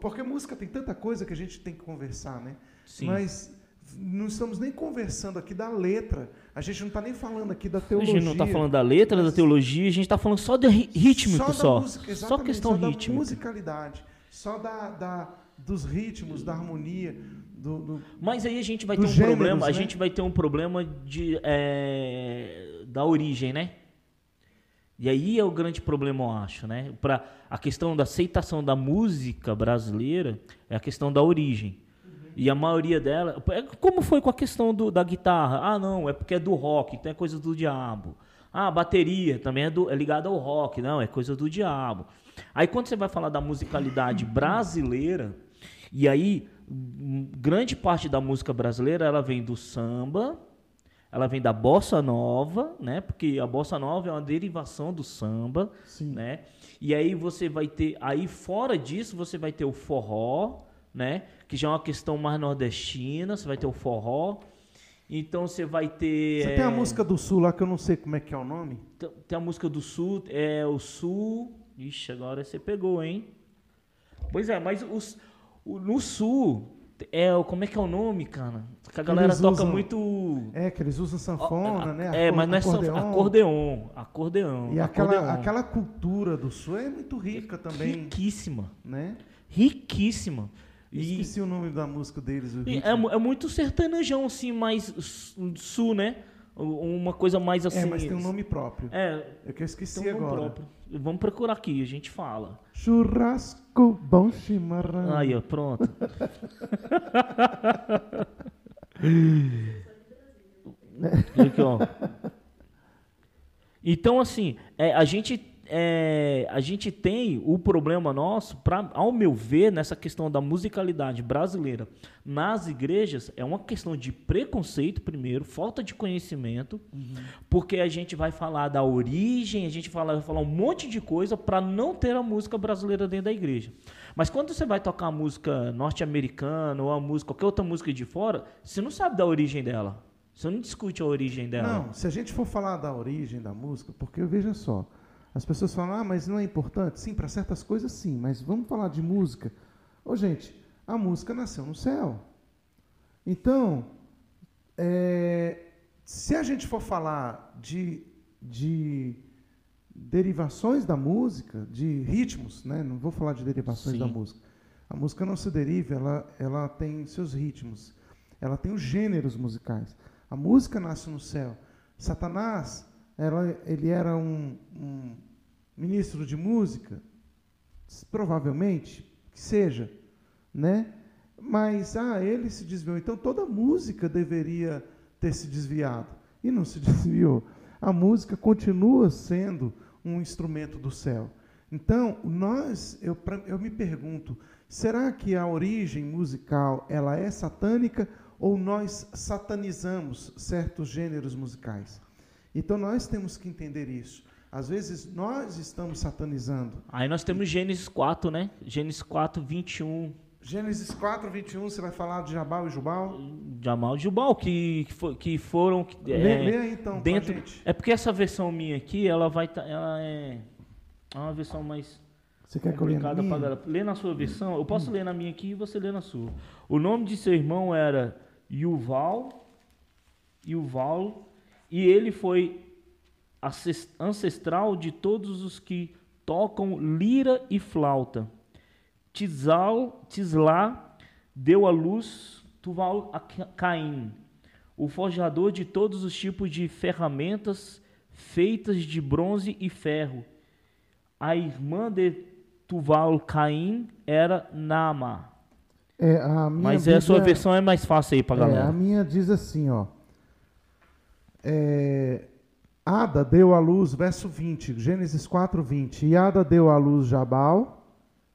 porque música tem tanta coisa que a gente tem que conversar, né? Sim. Mas não estamos nem conversando aqui da letra. A gente não está nem falando aqui da teologia. A gente não está falando da letra, da teologia, a gente está falando só de rítmico só. Música, só questão só rítmica. Da musicalidade, só da, da, dos ritmos, da harmonia. Do, do, Mas aí a gente vai ter um gêneros, problema, né? a gente vai ter um problema de, é, da origem, né? E aí é o grande problema, eu acho, né? Para a questão da aceitação da música brasileira é a questão da origem. E a maioria dela, é como foi com a questão do, da guitarra? Ah, não, é porque é do rock, então é coisa do diabo. Ah, a bateria também é, do, é ligada ao rock, não, é coisa do diabo. Aí quando você vai falar da musicalidade brasileira, e aí grande parte da música brasileira ela vem do samba, ela vem da bossa nova, né? Porque a bossa nova é uma derivação do samba, Sim. né? E aí você vai ter, aí fora disso você vai ter o forró, né? Que já é uma questão mais nordestina, você vai ter o forró. Então você vai ter. Você é... tem a música do sul lá que eu não sei como é que é o nome? Tem, a música do sul, é o sul. Ixi, agora você pegou, hein? Pois é, mas os, no sul, é, como é que é o nome, cara? Que a galera eles toca usam, muito. É, que eles usam sanfona, a, né? É, mas não é acordeon. acordeon. Acordeon. E acordeon. Aquela, aquela cultura do sul é muito rica também. Riquíssima. Né? Riquíssima. E, Esqueci o nome da música deles. é, é muito sertanejão, assim, mais sul, né? Uma coisa mais assim. É, mas tem um nome próprio. É. É que eu esqueci um agora. Próprio. Vamos procurar aqui, a gente fala. Churrasco bom chimarrão. Aí, ó, pronto. aqui, ó. Então, assim, é, a gente é, a gente tem o problema nosso, pra, ao meu ver, nessa questão da musicalidade brasileira nas igrejas, é uma questão de preconceito, primeiro, falta de conhecimento, uhum. porque a gente vai falar da origem, a gente fala, vai falar um monte de coisa para não ter a música brasileira dentro da igreja. Mas quando você vai tocar a música norte-americana ou a música, qualquer outra música de fora, você não sabe da origem dela. Você não discute a origem dela. Não, se a gente for falar da origem da música, porque veja só, as pessoas falam, ah, mas não é importante. Sim, para certas coisas sim, mas vamos falar de música. Ô, gente, a música nasceu no céu. Então, é, se a gente for falar de, de derivações da música, de ritmos, né? não vou falar de derivações sim. da música. A música não se deriva, ela, ela tem seus ritmos, ela tem os gêneros musicais. A música nasce no céu. Satanás ela, ele era um, um ministro de música, provavelmente que seja, né? Mas ah, ele se desviou. Então toda música deveria ter se desviado e não se desviou. A música continua sendo um instrumento do céu. Então nós, eu, eu me pergunto, será que a origem musical ela é satânica ou nós satanizamos certos gêneros musicais. Então nós temos que entender isso. Às vezes nós estamos satanizando. Aí nós temos Gênesis 4, né? Gênesis 4, 21. Gênesis 4, 21, você vai falar de Jabal e Jubal? Jamal e Jubal, que, que, fo- que foram. que, lê, é, lê aí então dentro, gente. É porque essa versão minha aqui, ela vai tá, ela é, é uma versão mais Você quer que eu leia na minha? Lê na sua versão, eu posso ler na minha aqui e você lê na sua. O nome de seu irmão era Yuval, Yuval, e ele foi ancestral de todos os que tocam lira e flauta. Tizal, Tislá deu à luz Tuval a Ca- Caim, o forjador de todos os tipos de ferramentas feitas de bronze e ferro. A irmã de Tuval Caim era Nama. É, a Mas a sua versão é mais fácil aí pra É, a galera. minha diz assim, ó. É, Ada deu à luz, verso 20, Gênesis 4, 20. E Ada deu à luz Jabal,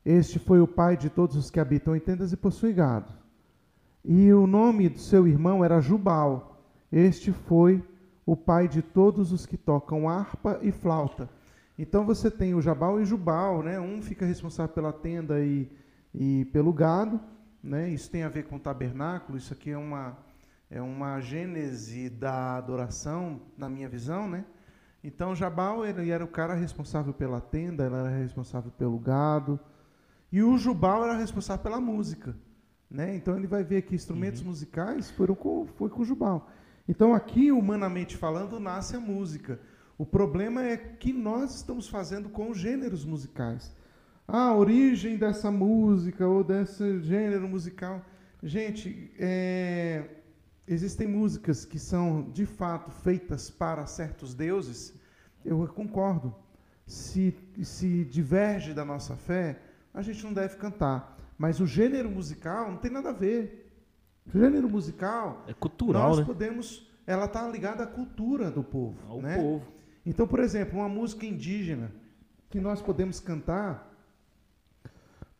este foi o pai de todos os que habitam em tendas e possuem gado. E o nome do seu irmão era Jubal, este foi o pai de todos os que tocam harpa e flauta. Então você tem o Jabal e Jubal, né? Um fica responsável pela tenda e, e pelo gado, né? Isso tem a ver com o tabernáculo, isso aqui é uma é uma gênese da adoração, na minha visão, né? Então Jabal ele era o cara responsável pela tenda, ele era responsável pelo gado, e o Jubal era responsável pela música, né? Então ele vai ver que instrumentos musicais foram com, foi com Jubal. Então aqui, humanamente falando, nasce a música. O problema é que nós estamos fazendo com os gêneros musicais. Ah, a origem dessa música ou desse gênero musical. Gente, é, existem músicas que são de fato feitas para certos deuses. Eu concordo. Se, se diverge da nossa fé, a gente não deve cantar. Mas o gênero musical não tem nada a ver. O gênero musical É cultural, nós né? podemos, ela está ligada à cultura do povo, Ao né? povo. Então, por exemplo, uma música indígena que nós podemos cantar,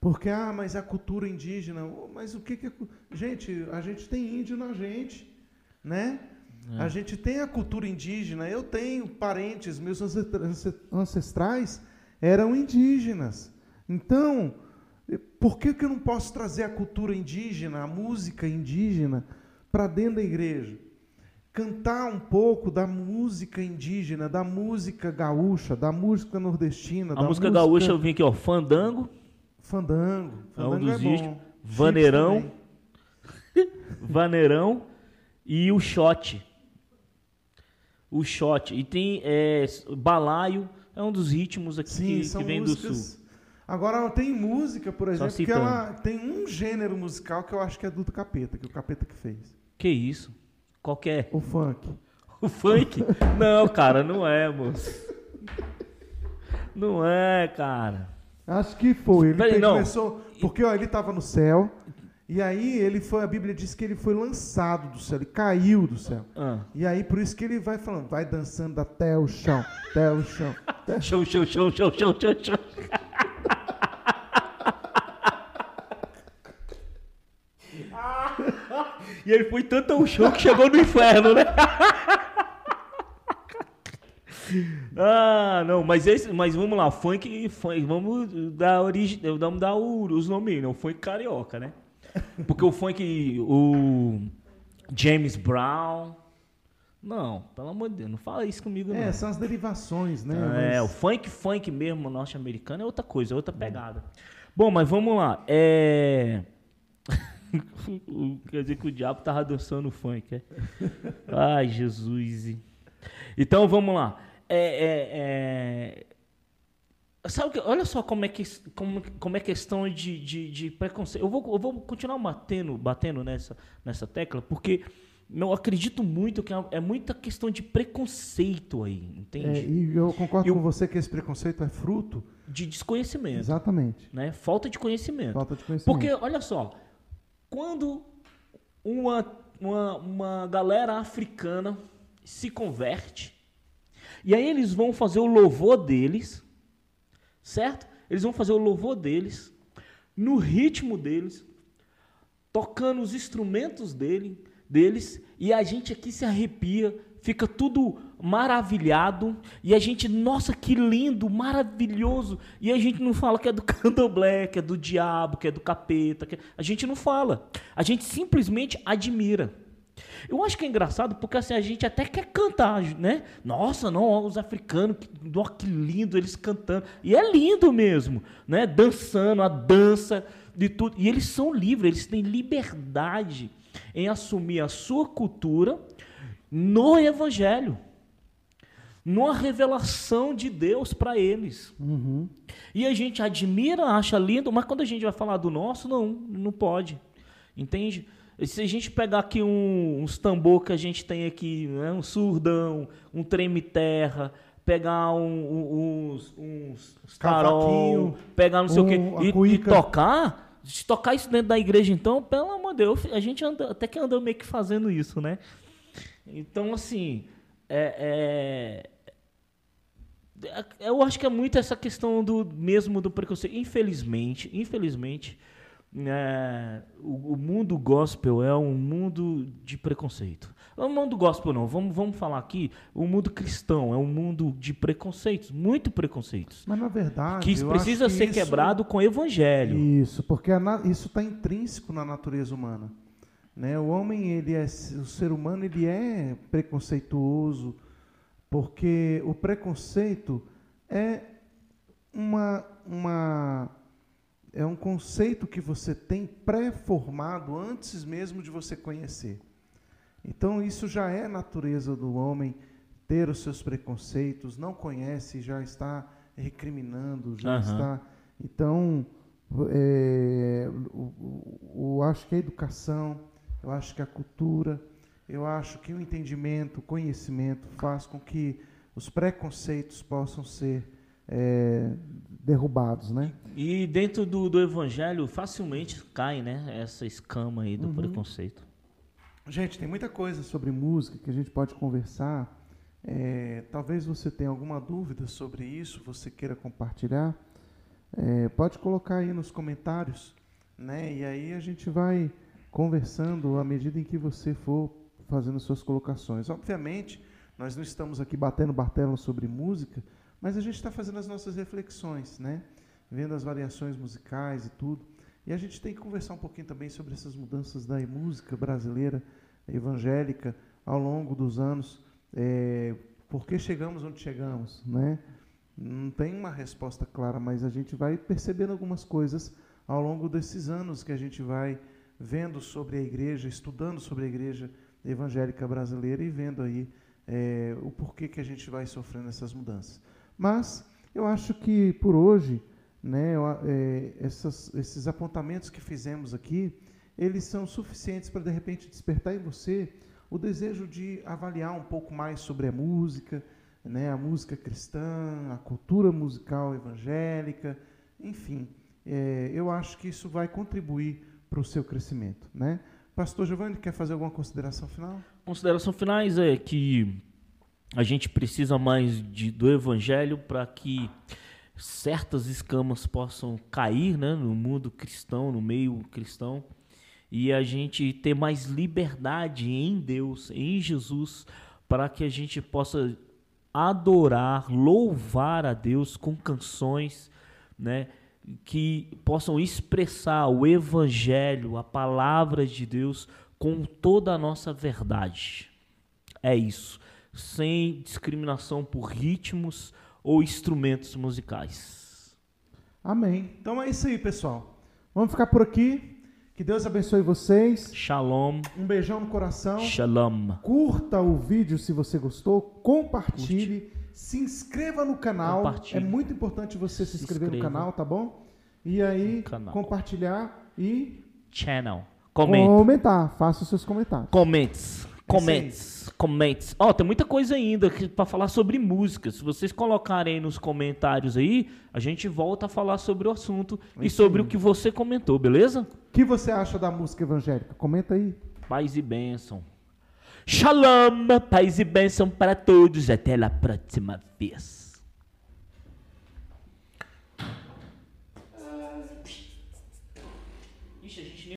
porque ah, mas a cultura indígena, mas o que que é, gente, a gente tem índio na gente, né? É. A gente tem a cultura indígena. Eu tenho parentes, meus ancestra- ance- ancestrais eram indígenas. Então, eh, por que, que eu não posso trazer a cultura indígena, a música indígena, para dentro da igreja? Cantar um pouco da música indígena, da música gaúcha, da música nordestina, A da música gaúcha eu vim aqui, ó, Fandango, Fandango. É um Fandango dos bom. ritmos. Chips Vaneirão. Vaneirão e o shot. O shot. E tem é, balaio, é um dos ritmos aqui Sim, que, são que vem do músicas. sul. Agora tem música, por exemplo, que ela tem um gênero musical que eu acho que é do capeta, que o capeta que fez. Que isso? Qual que é? O funk. O funk? Não, cara, não é, moço. Não é, cara. Acho que foi. Ele Peraí, começou. Porque ó, ele estava no céu. E aí ele foi. A Bíblia diz que ele foi lançado do céu, ele caiu do céu. Ah. E aí por isso que ele vai falando, vai dançando até o chão, até o chão. até- Show, show, show, show, show, show, show. E ele foi tanto ao show que chegou no inferno, né? Ah, não, mas esse, mas vamos lá, funk, funk vamos dar origem, vamos dar o- os nomes, não, funk carioca, né? Porque o funk, o James Brown, não, pelo amor de Deus, não fala isso comigo não. É, são as derivações, né? É, o Mas- funk, funk mesmo norte-americano é outra coisa, é outra pegada. Bom, mas vamos lá. É... Quer dizer que o diabo tava dançando funk, é? Ai, Jesus. Então, vamos lá. É, é, é... Sabe que, olha só como é, que, como, como é questão de, de, de preconceito. Eu vou, eu vou continuar batendo, batendo nessa, nessa tecla, porque eu acredito muito que é, é muita questão de preconceito aí, entende? é, e eu concordo E o- com você que esse preconceito é fruto. De desconhecimento. Exatamente. né? Falta de conhecimento. Falta de conhecimento. Porque, olha só, quando uma, uma, uma galera africana se converte, e aí eles vão fazer o louvor deles, certo? Eles vão fazer o louvor deles, no ritmo deles, tocando os instrumentos dele, deles e a gente aqui se arrepia, fica tudo maravilhado e a gente, nossa, que lindo, maravilhoso. E a gente não fala que é do candomblé, que é do diabo, que é do capeta. Que... A gente não fala. A gente simplesmente admira. Eu acho que é engraçado porque assim, a gente até quer cantar, né? Nossa, não, os africanos, que, que lindo eles cantando. E é lindo mesmo, né? Dançando, a dança de tudo. E eles são livres, eles têm liberdade em assumir a sua cultura no evangelho. Numa revelação de Deus para eles. Uhum. E a gente admira, acha lindo, mas quando a gente vai falar do nosso, não, não pode. Entende? Se a gente pegar aqui um, uns tambor que a gente tem aqui, né, um surdão, um treme-terra, pegar um, um, uns, uns pegar não sei o quê, e, e, tocar, se tocar isso dentro da igreja, então, pelo amor de Deus, a gente anda, até que andou meio que fazendo isso, né? Então, assim, é, é, eu acho que é muito essa questão do mesmo do preconceito. Infelizmente, infelizmente, é, o, o, mundo gospel é um mundo de preconceito. Não é mundo gospel, não. Vamos, vamos falar aqui. O mundo cristão é um mundo de preconceitos, muito preconceitos. Mas na verdade. Que precisa ser isso, quebrado com o evangelho. Isso, porque a, isso está intrínseco na natureza humana. Né? O homem, ele é, o ser humano, ele é preconceituoso, porque o preconceito é uma, uma é um conceito que você tem pré-formado antes mesmo de você conhecer. Então, isso já é natureza do homem ter os seus preconceitos, não conhece, já está recriminando, já uhum. está. Então, é, eu acho que a educação, eu acho que a cultura, eu acho que o entendimento, o conhecimento faz com que os preconceitos possam ser é, derrubados, né? E dentro do, do evangelho facilmente cai, né? Essa escama aí do uhum. preconceito. Gente, tem muita coisa sobre música que a gente pode conversar. É, talvez você tenha alguma dúvida sobre isso, você queira compartilhar. É, pode colocar aí nos comentários, né? E aí a gente vai conversando à medida em que você for fazendo suas colocações. Obviamente, nós não estamos aqui batendo martelo sobre música, mas a gente está fazendo as nossas reflexões, né? Vendo as variações musicais e tudo. E a gente tem que conversar um pouquinho também sobre essas mudanças da música brasileira evangélica ao longo dos anos. É, por que chegamos onde chegamos, né? Não tem uma resposta clara, mas a gente vai percebendo algumas coisas ao longo desses anos que a gente vai vendo sobre a igreja, estudando sobre a igreja evangélica brasileira e vendo aí é, o porquê que a gente vai sofrendo essas mudanças. Mas eu acho que por hoje, né, é, essas, esses apontamentos que fizemos aqui, eles são suficientes para de repente despertar em você o desejo de avaliar um pouco mais sobre a música, né, a música cristã, a cultura musical evangélica, enfim, é, eu acho que isso vai contribuir para o seu crescimento, né? Pastor Giovanni, quer fazer alguma consideração final? Consideração finais é que a gente precisa mais de, do evangelho para que certas escamas possam cair né, no mundo cristão, no meio cristão, e a gente ter mais liberdade em Deus, em Jesus, para que a gente possa adorar, louvar a Deus com canções, né, que possam expressar o evangelho, a palavra de Deus com toda a nossa verdade. É isso sem discriminação por ritmos ou instrumentos musicais. Amém. Então é isso aí, pessoal. Vamos ficar por aqui. Que Deus abençoe vocês. Shalom. Um beijão no coração. Shalom. Curta o vídeo se você gostou. Compartilhe. Curte. Se inscreva no canal. É muito importante você se, inscrever no canal, tá bom? E aí, compartilhar e. Channel. Comenta. Comentar. Faça os seus comentários. Comentes. Comments, comments. Ó, oh, tem muita coisa ainda para falar sobre música. Se vocês colocarem nos comentários aí, a gente volta a falar sobre o assunto e sobre o que você comentou, beleza? O que você acha da música evangélica? Comenta aí. Paz e bênção. Shalom, paz e bênção para todos. Até a próxima vez.